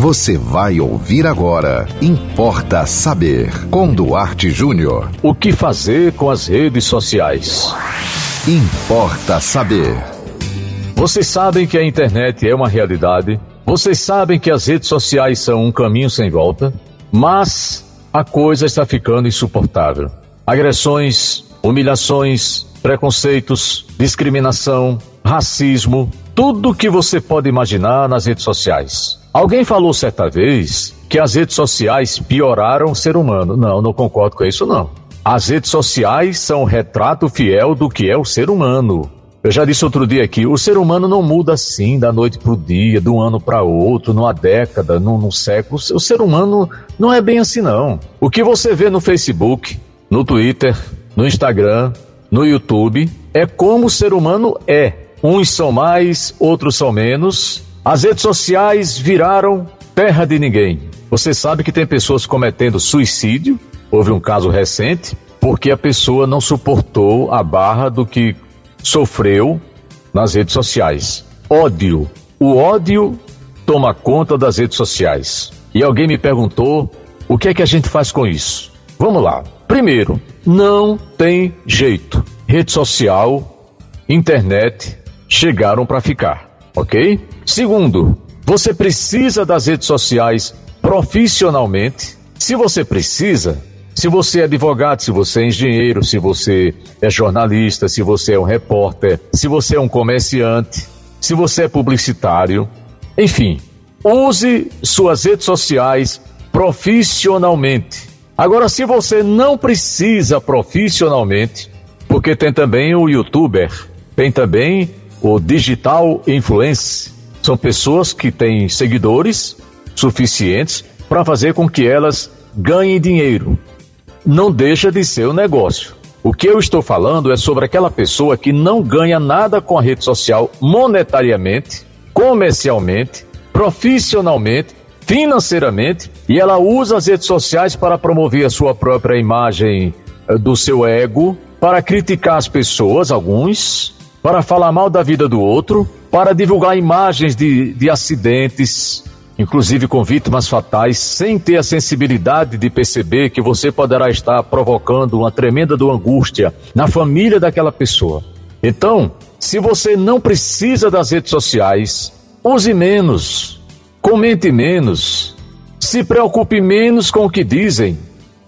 Você vai ouvir agora. Importa saber. Com Duarte Júnior. O que fazer com as redes sociais? Importa saber. Vocês sabem que a internet é uma realidade. Vocês sabem que as redes sociais são um caminho sem volta. Mas a coisa está ficando insuportável. Agressões, humilhações, preconceitos, discriminação, racismo, tudo que você pode imaginar nas redes sociais. Alguém falou certa vez que as redes sociais pioraram o ser humano. Não, não concordo com isso não. As redes sociais são um retrato fiel do que é o ser humano. Eu já disse outro dia aqui, o ser humano não muda assim da noite para o dia, de um ano para outro, numa década, num, num século. O ser humano não é bem assim não. O que você vê no Facebook, no Twitter, no Instagram, no YouTube, é como o ser humano é. Uns são mais, outros são menos. As redes sociais viraram terra de ninguém. Você sabe que tem pessoas cometendo suicídio, houve um caso recente, porque a pessoa não suportou a barra do que sofreu nas redes sociais. Ódio. O ódio toma conta das redes sociais. E alguém me perguntou o que é que a gente faz com isso. Vamos lá. Primeiro, não tem jeito. Rede social, internet chegaram para ficar, ok? Segundo, você precisa das redes sociais profissionalmente. Se você precisa, se você é advogado, se você é engenheiro, se você é jornalista, se você é um repórter, se você é um comerciante, se você é publicitário, enfim, use suas redes sociais profissionalmente. Agora, se você não precisa profissionalmente, porque tem também o youtuber, tem também o digital influence. São pessoas que têm seguidores suficientes para fazer com que elas ganhem dinheiro. Não deixa de ser um negócio. O que eu estou falando é sobre aquela pessoa que não ganha nada com a rede social monetariamente, comercialmente, profissionalmente, financeiramente, e ela usa as redes sociais para promover a sua própria imagem eh, do seu ego, para criticar as pessoas, alguns, para falar mal da vida do outro, para divulgar imagens de, de acidentes, inclusive com vítimas fatais, sem ter a sensibilidade de perceber que você poderá estar provocando uma tremenda angústia na família daquela pessoa. Então, se você não precisa das redes sociais, use menos comente menos, se preocupe menos com o que dizem.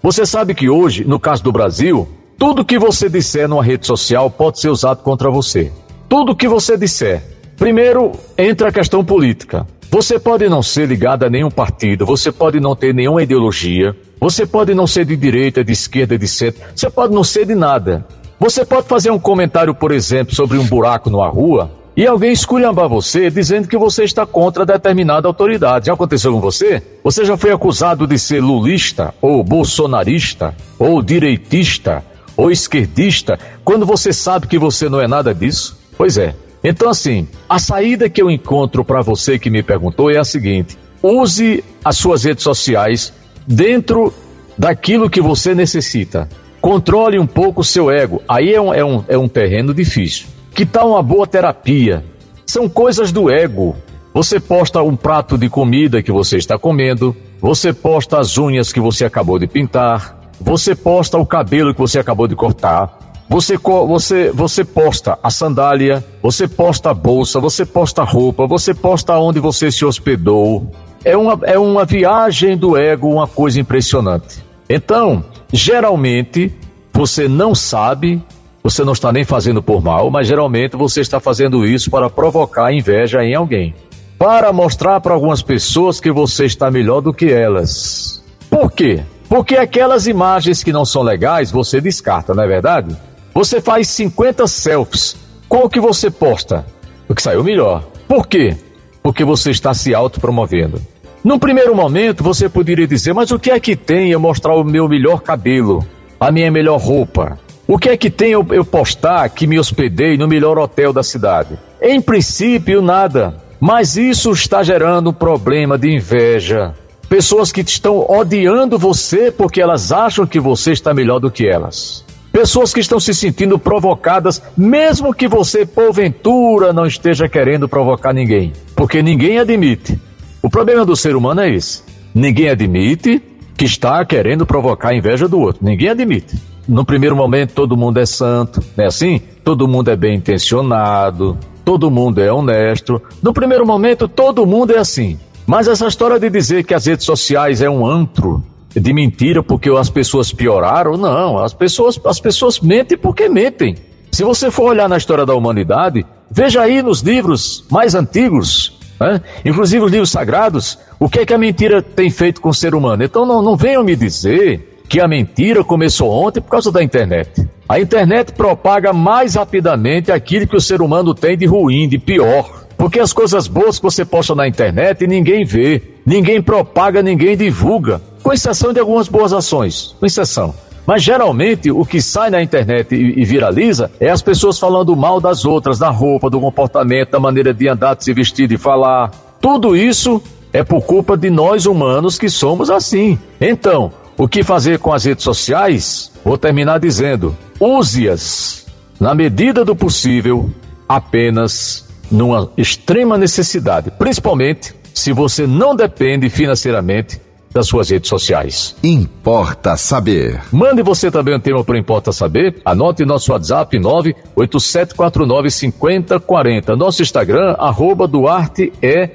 Você sabe que hoje, no caso do Brasil, tudo que você disser numa rede social pode ser usado contra você. Tudo que você disser. Primeiro, entra a questão política. Você pode não ser ligado a nenhum partido, você pode não ter nenhuma ideologia, você pode não ser de direita, de esquerda, de centro, você pode não ser de nada. Você pode fazer um comentário, por exemplo, sobre um buraco numa rua, e alguém esculhambar você dizendo que você está contra determinada autoridade. Já aconteceu com você? Você já foi acusado de ser lulista, ou bolsonarista, ou direitista, ou esquerdista, quando você sabe que você não é nada disso? Pois é. Então, assim, a saída que eu encontro para você que me perguntou é a seguinte: use as suas redes sociais dentro daquilo que você necessita. Controle um pouco o seu ego. Aí é um, é um, é um terreno difícil. Que tal uma boa terapia? São coisas do ego. Você posta um prato de comida que você está comendo, você posta as unhas que você acabou de pintar, você posta o cabelo que você acabou de cortar, você, você, você posta a sandália, você posta a bolsa, você posta a roupa, você posta onde você se hospedou. É uma, é uma viagem do ego, uma coisa impressionante. Então, geralmente, você não sabe você não está nem fazendo por mal, mas geralmente você está fazendo isso para provocar inveja em alguém. Para mostrar para algumas pessoas que você está melhor do que elas. Por quê? Porque aquelas imagens que não são legais você descarta, não é verdade? Você faz 50 selfies. Qual que você posta? O que saiu melhor. Por quê? Porque você está se autopromovendo. Num primeiro momento, você poderia dizer: Mas o que é que tem eu mostrar o meu melhor cabelo, a minha melhor roupa, o que é que tem eu, eu postar que me hospedei no melhor hotel da cidade? Em princípio, nada. Mas isso está gerando um problema de inveja. Pessoas que estão odiando você porque elas acham que você está melhor do que elas. Pessoas que estão se sentindo provocadas, mesmo que você, porventura, não esteja querendo provocar ninguém. Porque ninguém admite O problema do ser humano é esse. Ninguém admite que está querendo provocar a inveja do outro. Ninguém admite. No primeiro momento todo mundo é santo, não é assim? Todo mundo é bem intencionado, todo mundo é honesto. No primeiro momento todo mundo é assim. Mas essa história de dizer que as redes sociais é um antro de mentira porque as pessoas pioraram, não. As pessoas, as pessoas mentem porque mentem. Se você for olhar na história da humanidade, veja aí nos livros mais antigos, né? inclusive os livros sagrados, o que é que a mentira tem feito com o ser humano. Então não, não venham me dizer que a mentira começou ontem por causa da internet. A internet propaga mais rapidamente aquilo que o ser humano tem de ruim, de pior. Porque as coisas boas que você posta na internet ninguém vê, ninguém propaga, ninguém divulga, com exceção de algumas boas ações, com exceção. Mas geralmente o que sai na internet e, e, viraliza é as pessoas falando mal das outras, da roupa, do comportamento, da maneira de andar, de se vestir, de falar. Tudo isso é por culpa de nós humanos que somos assim. Então, o que fazer com as redes sociais? Vou terminar dizendo: use-as na medida do possível apenas numa extrema necessidade, principalmente se você não depende financeiramente das suas redes sociais. Importa saber. Mande você também um tema para Importa Saber. Anote nosso WhatsApp 987495040. Nosso Instagram, arroba duarte.jr.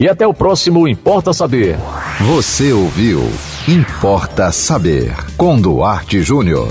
E até o próximo Importa Saber. Você ouviu Importa Saber com Duarte Júnior.